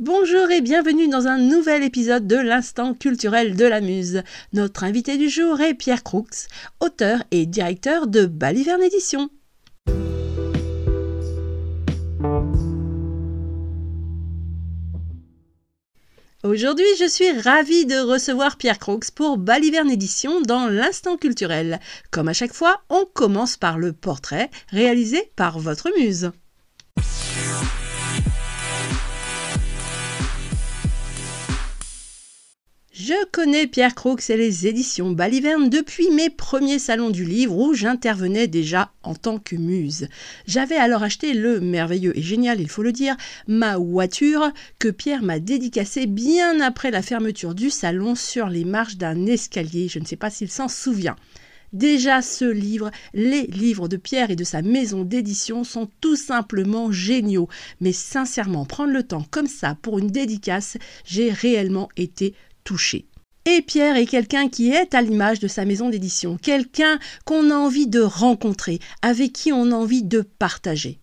Bonjour et bienvenue dans un nouvel épisode de l'Instant culturel de la Muse. Notre invité du jour est Pierre Croux, auteur et directeur de Baliverne Édition. Aujourd'hui, je suis ravie de recevoir Pierre Croux pour Baliverne Édition dans l'Instant culturel. Comme à chaque fois, on commence par le portrait réalisé par votre muse. Je connais Pierre Croux et les éditions Baliverne depuis mes premiers salons du livre où j'intervenais déjà en tant que muse. J'avais alors acheté le merveilleux et génial, il faut le dire, ma voiture que Pierre m'a dédicacée bien après la fermeture du salon sur les marches d'un escalier. Je ne sais pas s'il s'en souvient. Déjà ce livre, les livres de Pierre et de sa maison d'édition sont tout simplement géniaux. Mais sincèrement, prendre le temps comme ça pour une dédicace, j'ai réellement été touché. Et Pierre est quelqu'un qui est à l'image de sa maison d'édition, quelqu'un qu'on a envie de rencontrer, avec qui on a envie de partager.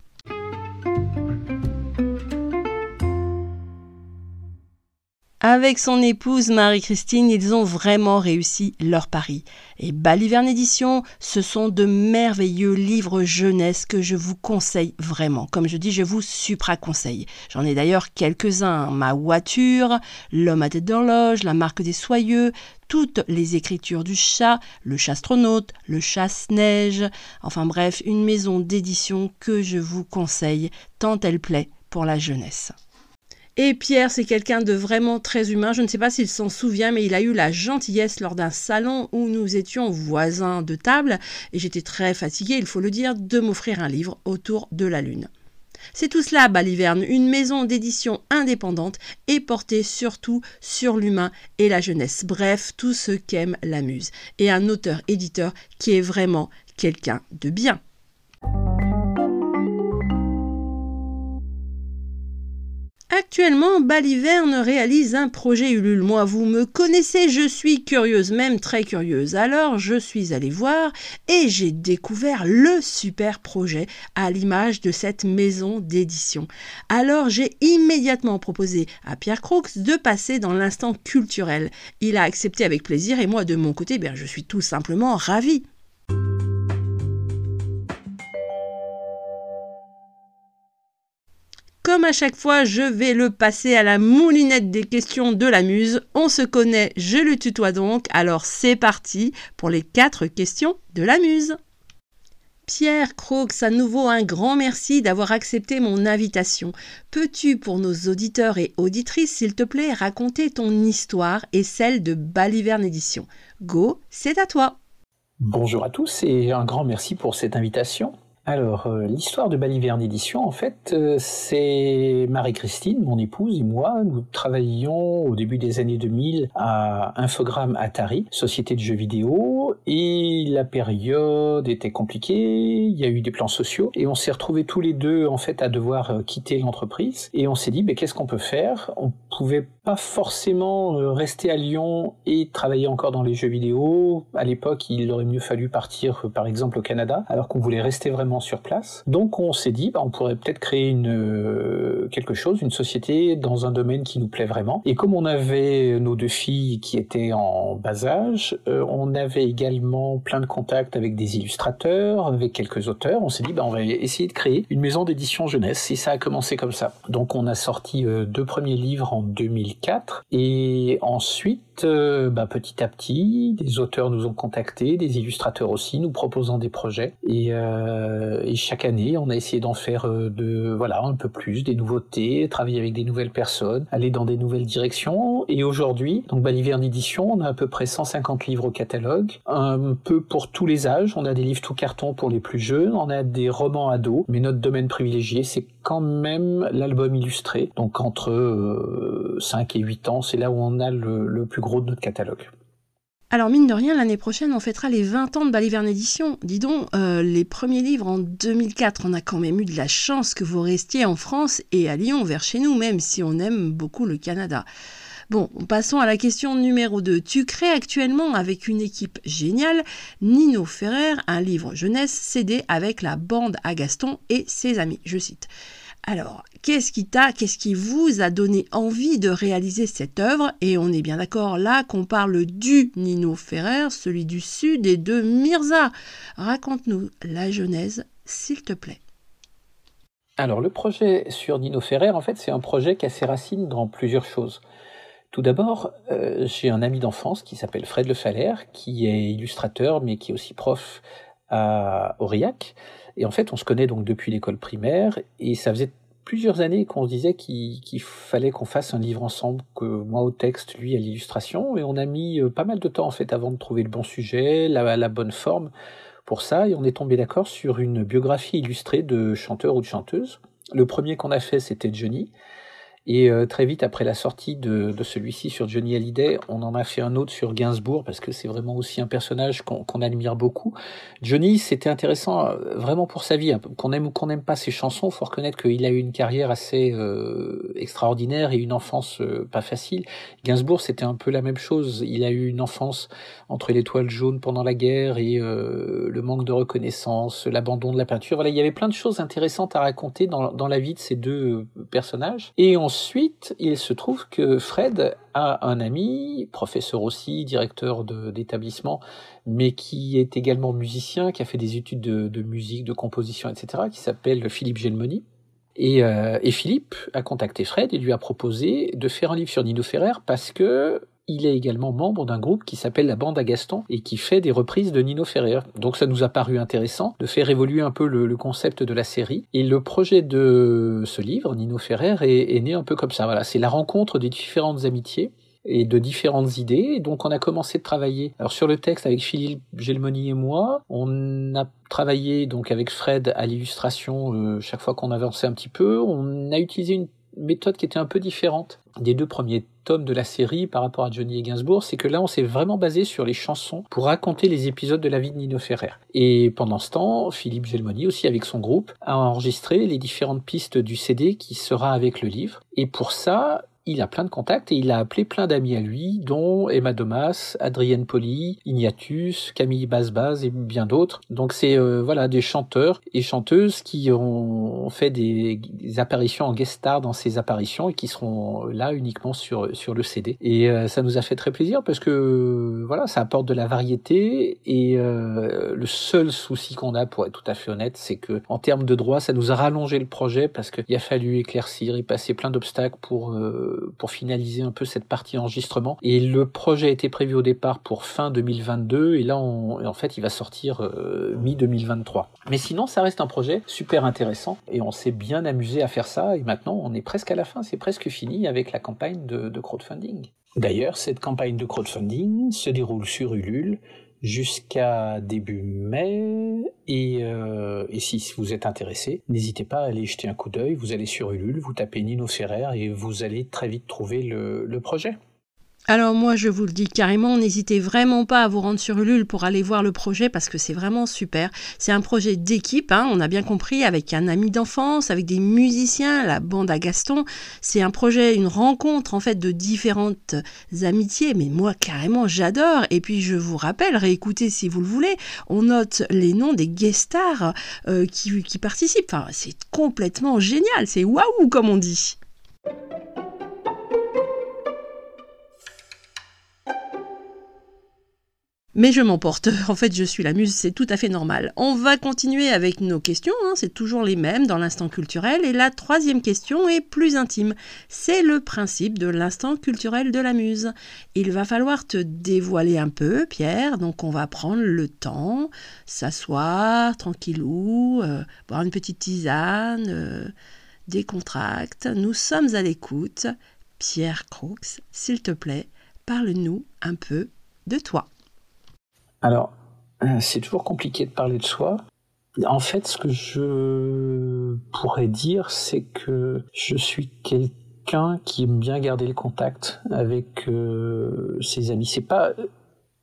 Avec son épouse Marie-Christine, ils ont vraiment réussi leur pari. Et Baliverne Édition, ce sont de merveilleux livres jeunesse que je vous conseille vraiment. Comme je dis, je vous supra-conseille. J'en ai d'ailleurs quelques-uns. Ma voiture, L'homme à tête d'horloge, La marque des soyeux, toutes les écritures du chat, le chastronaute, le chasse-neige. Enfin bref, une maison d'édition que je vous conseille tant elle plaît pour la jeunesse. Et Pierre, c'est quelqu'un de vraiment très humain. Je ne sais pas s'il s'en souvient, mais il a eu la gentillesse lors d'un salon où nous étions voisins de table, et j'étais très fatiguée, il faut le dire, de m'offrir un livre autour de la Lune. C'est tout cela, Baliverne, une maison d'édition indépendante et portée surtout sur l'humain et la jeunesse. Bref, tout ce qu'aime la muse. Et un auteur-éditeur qui est vraiment quelqu'un de bien. Actuellement, Baliverne réalise un projet Ulule. Moi, vous me connaissez, je suis curieuse, même très curieuse. Alors, je suis allée voir et j'ai découvert le super projet à l'image de cette maison d'édition. Alors, j'ai immédiatement proposé à Pierre Croux de passer dans l'instant culturel. Il a accepté avec plaisir et moi, de mon côté, bien, je suis tout simplement ravie. À chaque fois, je vais le passer à la moulinette des questions de la muse. On se connaît, je le tutoie donc. Alors c'est parti pour les quatre questions de la muse. Pierre Croix, à nouveau un grand merci d'avoir accepté mon invitation. Peux-tu, pour nos auditeurs et auditrices, s'il te plaît, raconter ton histoire et celle de Baliverne Édition Go, c'est à toi. Bonjour à tous et un grand merci pour cette invitation. Alors, euh, l'histoire de Baliverne Édition, en fait, euh, c'est Marie-Christine, mon épouse et moi. Nous travaillions au début des années 2000 à Infogrames Atari, société de jeux vidéo, et la période était compliquée. Il y a eu des plans sociaux et on s'est retrouvés tous les deux, en fait, à devoir euh, quitter l'entreprise. Et on s'est dit, ben, qu'est-ce qu'on peut faire? On pouvait pas forcément rester à Lyon et travailler encore dans les jeux vidéo. À l'époque, il aurait mieux fallu partir, par exemple, au Canada, alors qu'on voulait rester vraiment sur place. Donc on s'est dit, bah, on pourrait peut-être créer une, euh, quelque chose, une société dans un domaine qui nous plaît vraiment. Et comme on avait nos deux filles qui étaient en bas âge, euh, on avait également plein de contacts avec des illustrateurs, avec quelques auteurs. On s'est dit, bah, on va essayer de créer une maison d'édition jeunesse. Et ça a commencé comme ça. Donc on a sorti euh, deux premiers livres en 2004. Et ensuite, bah, petit à petit, des auteurs nous ont contactés, des illustrateurs aussi, nous proposant des projets. Et euh, et chaque année, on a essayé d'en faire euh, de voilà un peu plus, des nouveautés, travailler avec des nouvelles personnes, aller dans des nouvelles directions. Et aujourd'hui, donc Baliverne Édition, on a à peu près 150 livres au catalogue, un peu pour tous les âges. On a des livres tout carton pour les plus jeunes, on a des romans ados, mais notre domaine privilégié, c'est quand même l'album illustré. Donc entre 5 euh, et 8 ans, c'est là où on a le plus gros de notre catalogue. Alors mine de rien, l'année prochaine, on fêtera les 20 ans de Baliverne Édition. Dis donc, euh, les premiers livres en 2004, on a quand même eu de la chance que vous restiez en France et à Lyon, vers chez nous, même si on aime beaucoup le Canada. Bon, passons à la question numéro 2. Tu crées actuellement avec une équipe géniale, Nino Ferrer, un livre jeunesse cédé avec la bande à Gaston et ses amis. Je cite. Alors, qu'est-ce qui t'a, qu'est-ce qui vous a donné envie de réaliser cette œuvre? Et on est bien d'accord là qu'on parle du Nino Ferrer, celui du Sud et de Mirza. Raconte-nous la genèse, s'il te plaît. Alors, le projet sur Nino Ferrer, en fait, c'est un projet qui a ses racines dans plusieurs choses. Tout d'abord, euh, j'ai un ami d'enfance qui s'appelle Fred Le Falaire, qui est illustrateur, mais qui est aussi prof à Aurillac. Et en fait, on se connaît donc depuis l'école primaire, et ça faisait plusieurs années qu'on se disait qu'il fallait qu'on fasse un livre ensemble, que moi au texte, lui à l'illustration, et on a mis euh, pas mal de temps en fait avant de trouver le bon sujet, la, bonne forme pour ça, et on est tombé d'accord sur une biographie illustrée de chanteurs ou de chanteuses. Le premier qu'on a fait, c'était Johnny, et euh, très vite après la sortie de, de celui-ci sur Johnny Hallyday, on en a fait un autre sur Gainsbourg parce que c'est vraiment aussi un personnage qu'on admire beaucoup. Johnny, c'était intéressant euh, vraiment pour sa vie. Hein. Qu'on aime ou qu'on n'aime pas ses chansons, faut reconnaître qu'il a eu une carrière assez euh, extraordinaire et une enfance pas facile. Gainsbourg, c'était un peu la même chose. Il a eu une enfance entre l'étoile jaune pendant la guerre et le manque de reconnaissance, l'abandon de la peinture. Voilà, il y avait plein de choses intéressantes à raconter dans, dans la vie de ces deux personnages. Et on Ensuite, il se trouve que Fred a un ami, professeur aussi, directeur d'établissement, mais qui est également musicien, qui a fait des études de, musique, de composition, etc., qui s'appelle Philippe Gelmoni. Et, euh, et, Philippe a contacté Fred et lui a proposé de faire un livre sur Nino Ferrer parce que il est également membre d'un groupe qui s'appelle la Bande à Gaston et qui fait des reprises de Nino Ferrer. Donc ça nous a paru intéressant de faire évoluer un peu le, concept de la série. Et le projet de ce livre, Nino Ferrer, est, né un peu comme ça. Voilà, c'est la rencontre des différentes amitiés et de différentes idées. donc on a commencé de travailler. Alors sur le texte avec Philippe Gelmoni et moi, on a travaillé donc avec Fred à l'illustration euh, chaque fois qu'on avançait un petit peu. On a utilisé une méthode qui était un peu différente des deux premiers tomes de la série par rapport à Johnny et Gainsbourg, c'est que là on s'est vraiment basé sur les chansons pour raconter les épisodes de la vie de Nino Ferrer. Et pendant ce temps, Philippe Gelmoni aussi avec son groupe a enregistré les différentes pistes du CD qui sera avec le livre. Et pour ça, il a plein de contacts et il a appelé plein d'amis à lui, dont Emma Domas, Adrienne Poli, Ignatius, Camille Basbaz et bien d'autres. Donc c'est euh, voilà des chanteurs et chanteuses qui ont fait des, apparitions en guest star dans ces apparitions et qui seront là uniquement sur sur le CD. Et euh, ça nous a fait très plaisir parce que voilà, ça apporte de la variété et euh, le seul souci qu'on a pour être tout à fait honnête, c'est que en termes de droit, ça nous a rallongé le projet parce qu'il a fallu éclaircir et passer plein d'obstacles pour pour finaliser un peu cette partie enregistrement. Et le projet était prévu au départ pour fin 2022 et là en fait il va sortir euh, mi 2023. Mais sinon ça reste un projet super intéressant et on s'est bien amusé à faire ça et maintenant on est presque à la fin, c'est presque fini avec la campagne de, de crowdfunding. D'ailleurs, cette campagne de crowdfunding se déroule sur Ulule jusqu'à début mai. Et, euh, et, si vous êtes intéressé, n'hésitez pas à aller jeter un coup d'œil. Vous allez sur Ulule, vous tapez Nino Ferrer et vous allez très vite trouver le projet. Alors moi, je vous le dis carrément, n'hésitez vraiment pas à vous rendre sur Ulule pour aller voir le projet parce que c'est vraiment super. C'est un projet d'équipe, hein, on a bien compris, avec un ami d'enfance, avec des musiciens, la bande à Gaston. C'est un projet, une rencontre en fait de différentes amitiés, mais moi carrément j'adore. Et puis je vous rappelle, réécoutez si vous le voulez, on note les noms des guest stars euh, qui, qui participent. Enfin, c'est complètement génial, c'est waouh comme on dit. Mais je m'emporte. En fait, je suis la muse, c'est tout à fait normal. On va continuer avec nos questions, hein, c'est toujours les mêmes dans l'instant culturel. Et la troisième question est plus intime. C'est le principe de l'instant culturel de la muse. Il va falloir te dévoiler un peu, Pierre. Donc, on va prendre le temps, s'asseoir tranquillou, euh, boire une petite tisane, euh, décontracte. Nous sommes à l'écoute. Pierre Crooks, s'il te plaît, parle-nous un peu de toi. Alors, euh, c'est toujours compliqué de parler de soi. En fait, ce que je pourrais dire, c'est que je suis quelqu'un qui aime bien garder le contact avec euh, ses amis. C'est pas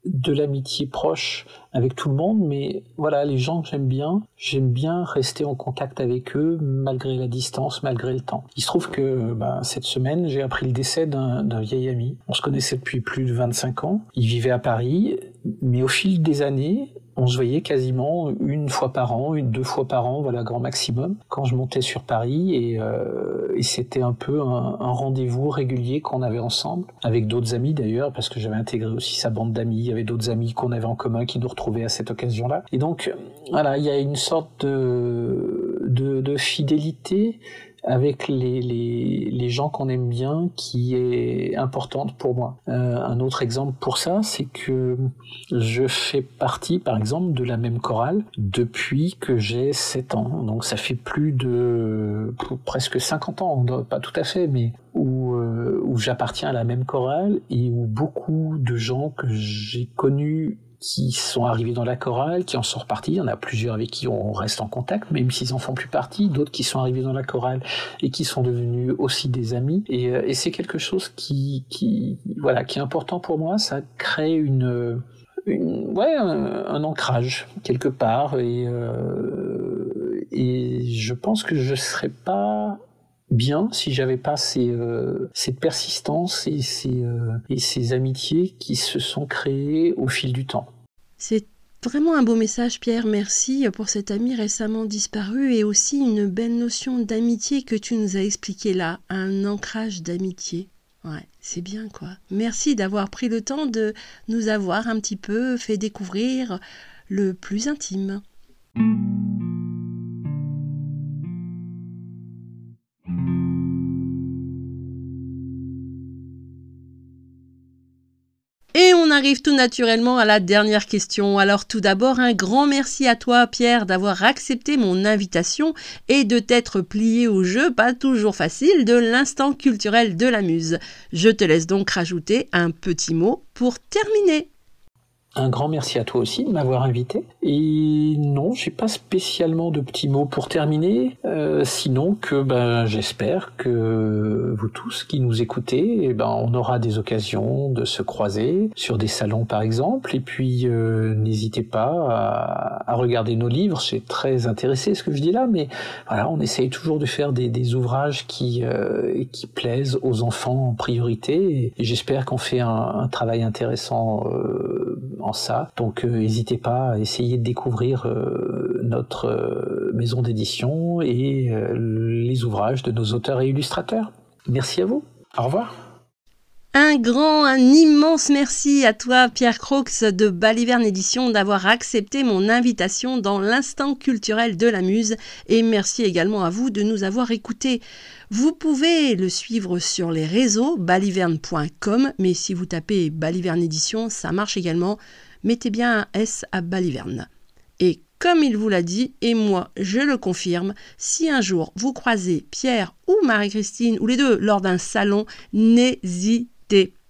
de l'amitié proche avec tout le monde, mais voilà, les gens que j'aime bien, j'aime bien rester en contact avec eux malgré la distance, malgré le temps. Il se trouve que bah, cette semaine, j'ai appris le décès d'un vieil ami. On se connaissait depuis plus de 25 ans. Il vivait à Paris, mais au fil des années, on se voyait quasiment une fois par an, une deux fois par an, voilà grand maximum, quand je montais sur Paris et, euh, c'était un peu un, rendez-vous régulier qu'on avait ensemble, avec d'autres amis d'ailleurs, parce que j'avais intégré aussi sa bande d'amis, il y avait d'autres amis qu'on avait en commun qui nous retrouvaient à cette occasion-là. Et donc voilà, il y a une sorte de, de, de fidélité avec les, les, les gens qu'on aime bien qui est importante pour moi. Euh, un autre exemple pour ça, c'est que je fais partie, par exemple, de la même chorale depuis que j'ai 7 ans. Donc ça fait plus de presque 50 ans, pas tout à fait, mais où, euh, où j'appartiens à la même chorale et où beaucoup de gens que j'ai connus qui sont arrivés dans la chorale, qui en sont repartis. Il y en a plusieurs avec qui on reste en contact, même s'ils en font plus partie. D'autres qui sont arrivés dans la chorale et qui sont devenus aussi des amis. Et, euh, et c'est quelque chose qui, qui, voilà, qui est important pour moi. Ça crée une, une ouais, un, ancrage quelque part. Et, euh, et je pense que je serais pas bien si j'avais pas ces, euh, cette persistance et ces, euh, et ces amitiés qui se sont créées au fil du temps. C'est vraiment un beau message, Pierre. Merci pour cet ami récemment disparu et aussi une belle notion d'amitié que tu nous as expliqué là, un ancrage d'amitié. Ouais, c'est bien quoi. Merci d'avoir pris le temps de nous avoir un petit peu fait découvrir le plus intime. Arrive tout naturellement à la dernière question. Alors tout d'abord, un grand merci à toi Pierre d'avoir accepté mon invitation et de t'être plié au jeu, pas toujours facile, de l'instant culturel de la muse. Je te laisse donc rajouter un petit mot pour terminer. Un grand merci à toi aussi de m'avoir invité. Et non, j'ai pas spécialement de petits mots pour terminer, euh, sinon que ben, j'espère que vous tous qui nous écoutez, eh ben, on aura des occasions de se croiser sur des salons par exemple. Et puis euh, n'hésitez pas à, regarder nos livres. C'est très intéressé ce que je dis là, mais voilà, on essaye toujours de faire des, des ouvrages qui euh, qui plaisent aux enfants en priorité. Et, j'espère qu'on fait un, un, travail intéressant ça. Donc euh, n'hésitez pas à essayer de découvrir euh, notre euh, maison d'édition et les ouvrages de nos auteurs et illustrateurs. Merci à vous. Au revoir. Un grand, un immense merci à toi, Pierre Croix de Baliverne Édition, d'avoir accepté mon invitation dans l'instant culturel de la Muse. Et merci également à vous de nous avoir écoutés. Vous pouvez le suivre sur les réseaux baliverne.com, mais si vous tapez Baliverne Édition, ça marche également. Mettez bien un S à Baliverne. Et comme il vous l'a dit, et moi je le confirme, si un jour vous croisez Pierre ou Marie-Christine, ou les deux, lors d'un salon,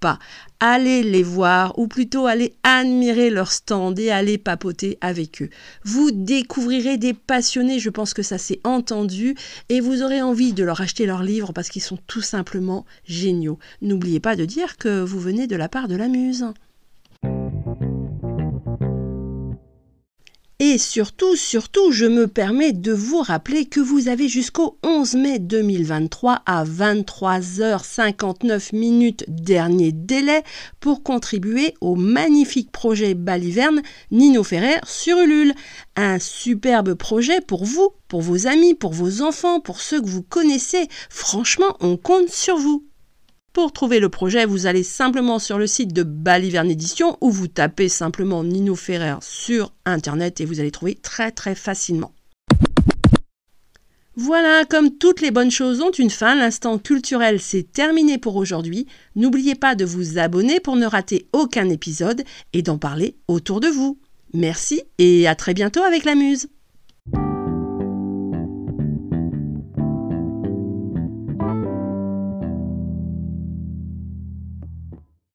pas. Allez les voir, ou plutôt allez admirer leur stand et allez papoter avec eux. Vous découvrirez des passionnés, je pense que ça s'est entendu, et vous aurez envie de leur acheter leurs livres parce qu'ils sont tout simplement géniaux. N'oubliez pas de dire que vous venez de la part de la muse. Et surtout, surtout, je me permets de vous rappeler que vous avez jusqu'au 11 mai 2023 à 23h59 minutes dernier délai pour contribuer au magnifique projet Baliverne Nino Ferrer sur Ulule. Un superbe projet pour vous, pour vos amis, pour vos enfants, pour ceux que vous connaissez. Franchement, on compte sur vous. Pour trouver le projet, vous allez simplement sur le site de Baliverne Édition ou vous tapez simplement Nino Ferrer sur internet et vous allez trouver très très facilement. Voilà, comme toutes les bonnes choses ont une fin, l'instant culturel c'est terminé pour aujourd'hui. N'oubliez pas de vous abonner pour ne rater aucun épisode et d'en parler autour de vous. Merci et à très bientôt avec la Muse.